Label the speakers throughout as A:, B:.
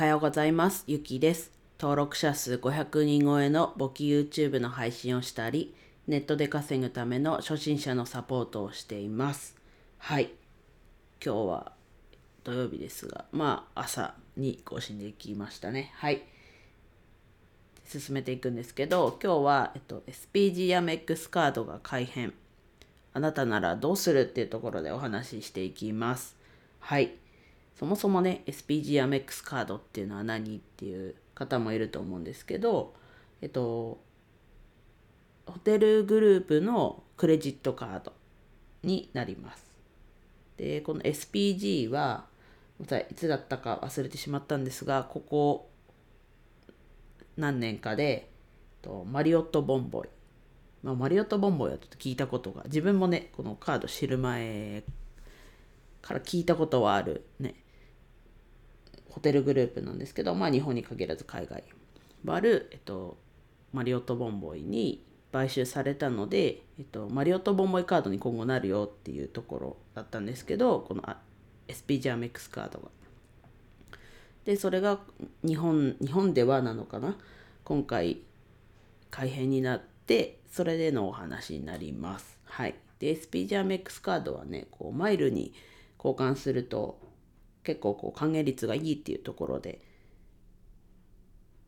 A: はようございます。ゆきです。登録者数500人超えの簿記 YouTube の配信をしたり、ネットで稼ぐための初心者のサポートをしています。はい。今日は土曜日ですが、まあ朝に更新できましたね。はい。進めていくんですけど、今日は、えっと、SPG や MEX カードが改変。あなたならどうするっていうところでお話ししていきます。はい。そもそもね、SPG や MEX カードっていうのは何っていう方もいると思うんですけど、えっと、ホテルグループのクレジットカードになります。で、この SPG は、いつだったか忘れてしまったんですが、ここ何年かで、とマリオットボンボイ。まあ、マリオットボンボイはちょっと聞いたことが、自分もね、このカード知る前から聞いたことはあるね、ホテルグループなんですけど、まあ日本に限らず海外もある、えっと、マリオットボンボイに買収されたので、えっと、マリオットボンボイカードに今後なるよっていうところだったんですけど、この SP ジャーメックスカードが。で、それが日本、日本ではなのかな？今回改変になって、それでのお話になります。はい。で、SP ジャーメックスカードはね、こうマイルに交換すると結構こう還元率がいいっていうところで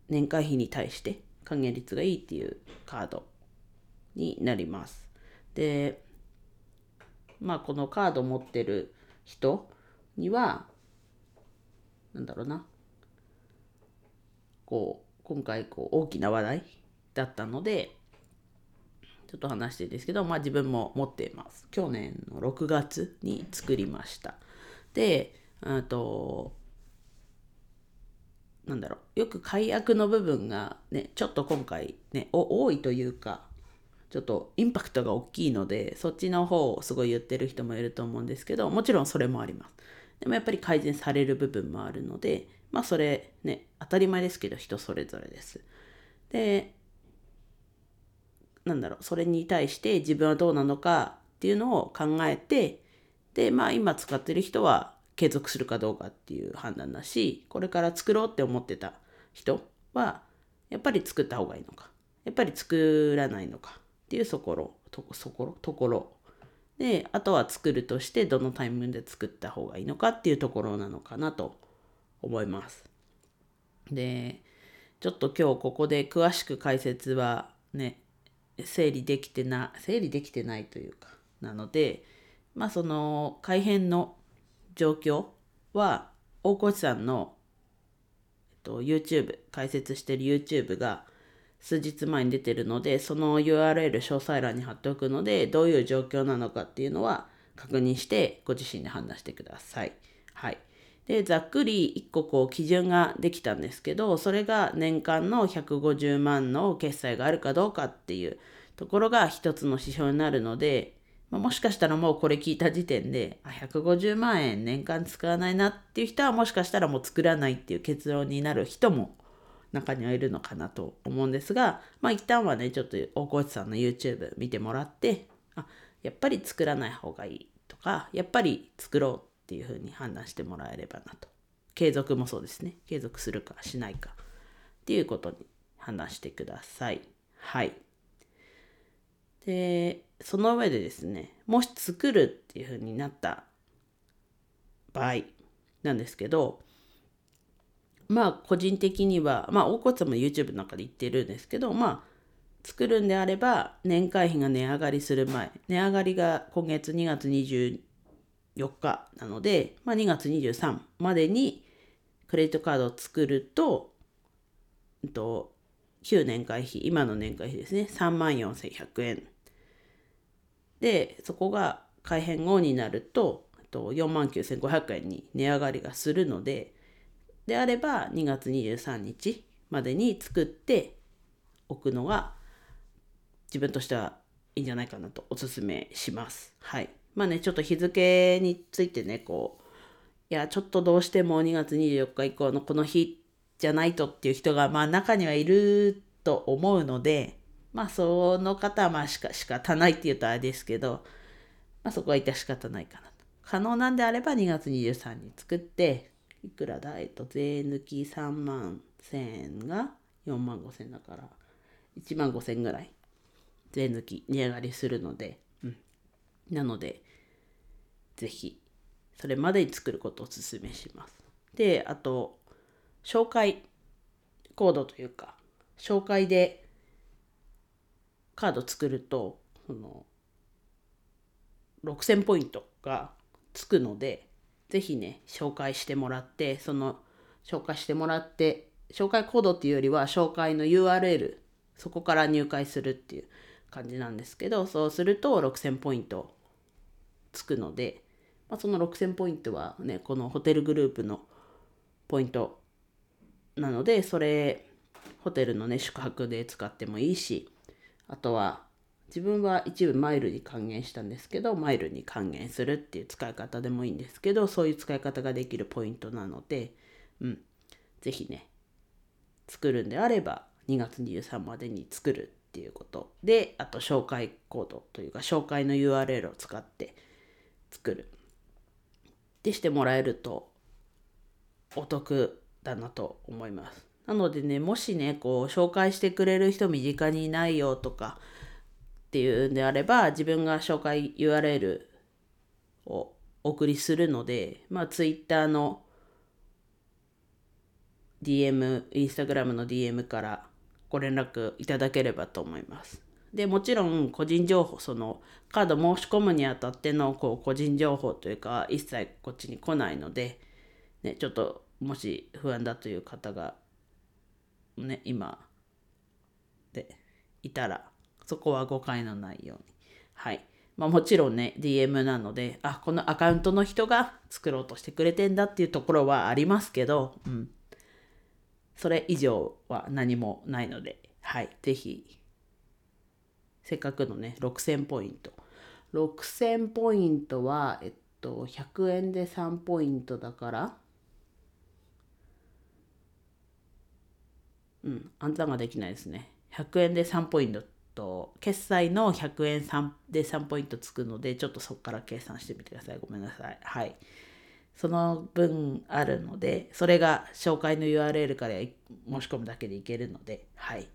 A: 年会費に対して還元率がいいっていうカードになります。でまあこのカード持ってる人にはなんだろうなこう今回こう大きな話題だったのでちょっと話してるんですけど、まあ自分も持っています。去年の6月に作りました。で、あと、なんだろう、よく解約の部分がね、ちょっと今回ね、多いというか、ちょっとインパクトが大きいので、そっちの方をすごい言ってる人もいると思うんですけど、もちろんそれもあります。でもやっぱり改善される部分もあるので、まあそれね、当たり前ですけど人それぞれです。で、なんだろうそれに対して自分はどうなのかっていうのを考えてでまあ今使ってる人は継続するかどうかっていう判断だしこれから作ろうって思ってた人はやっぱり作った方がいいのかやっぱり作らないのかっていうところとそころところであとは作るとしてどのタイミングで作った方がいいのかっていうところなのかなと思います。でちょっと今日ここで詳しく解説はね整理できてな整理できてないというかなのでまあその改変の状況は大越さんの、えっと、YouTube 解説してる YouTube が数日前に出てるのでその URL 詳細欄に貼っておくのでどういう状況なのかっていうのは確認してご自身で判断してください。はい。でざっくり1個こう基準ができたんですけどそれが年間の150万の決済があるかどうかっていうところが一つの指標になるので、まあ、もしかしたらもうこれ聞いた時点であ150万円年間使わないなっていう人はもしかしたらもう作らないっていう結論になる人も中にはいるのかなと思うんですがまあ一旦はねちょっと大越さんの YouTube 見てもらってあやっぱり作らない方がいいとかやっぱり作ろうっていうふうに判断してもらえればなと。継続もそうですね。継続するかしないかっていうことに判断してください。はい。で、その上でですね、もし作るっていうふうになった場合なんですけど、まあ個人的には、まあ大越さんも YouTube の中で言ってるんですけど、まあ作るんであれば年会費が値上がりする前、値上がりが今月2月20 4日なので、まあ、2月23までにクレジットカードを作ると、と、旧年会費、今の年会費ですね、34,100円。で、そこが改変後になると、えっと、49,500円に値上がりがするので、であれば2月23日までに作っておくのが自分としてはいいんじゃないかなとお勧めします。はい。まあね、ちょっと日付についてね、こう、いや、ちょっとどうしても2月24日以降のこの日じゃないとっていう人が、まあ中にはいると思うので、まあその方はまあしか仕方ないって言うとあれですけど、まあそこは致し方ないかなと。可能なんであれば2月23日に作って、いくらだえっと税抜き3万1000円が4万5千だから1万5千ぐらい税抜き値上がりするので、なのでぜひそれまでに作ることをお勧めします。であと紹介コードというか紹介でカード作るとその6000ポイントがつくので是非ね紹介してもらってその紹介してもらって紹介コードっていうよりは紹介の URL そこから入会するっていう感じなんですけどそうすると6000ポイントつくので、まあ、その6000ポイントはねこのホテルグループのポイントなのでそれホテルのね宿泊で使ってもいいしあとは自分は一部マイルに還元したんですけどマイルに還元するっていう使い方でもいいんですけどそういう使い方ができるポイントなので、うん、是非ね作るんであれば2月23までに作るっていうことであと紹介コードというか紹介の URL を使って作るってしてもらえるとお得だなと思います。なのでねもしねこう紹介してくれる人身近にいないよとかっていうんであれば自分が紹介 URL をお送りするので、まあ、Twitter の DM、Instagram の DM からご連絡いただければと思います。でもちろん個人情報そのカード申し込むにあたってのこう個人情報というか一切こっちに来ないので、ね、ちょっともし不安だという方がね今でいたらそこは誤解のないように。はい。まあ、もちろんね、DM なので、あ、このアカウントの人が作ろうとしてくれてんだっていうところはありますけど、うん。それ以上は何もないので、はい。ぜひ、せっかくのね、6000ポイント。6000ポイントは、えっと、100円で3ポイントだから、うん、暗算ができないですね。100円で3ポイントと決済の100円3で3ポイントつくのでちょっとそこから計算してみてください。ごめんなさい。はい。その分あるのでそれが紹介の URL から申し込むだけでいけるのではい。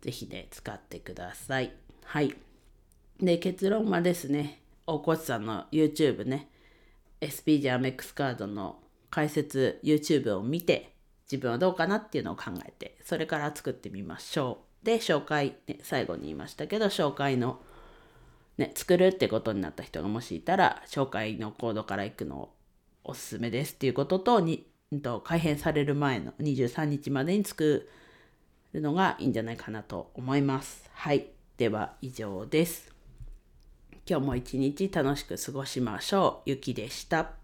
A: 是非ね使ってください。はいで結論はですね大越さんの YouTube ね SP ジャーメックスカードの解説 YouTube を見て自分はどうかなっていうのを考えてそれから作ってみましょうで紹介、ね、最後に言いましたけど紹介の、ね、作るってことになった人がもしいたら紹介のコードから行くのをおすすめですっていうこととにと改変される前の23日までに作るのがいいんじゃないかなと思います。はい。では以上です。今日も一日楽しく過ごしましょう。ゆきでした。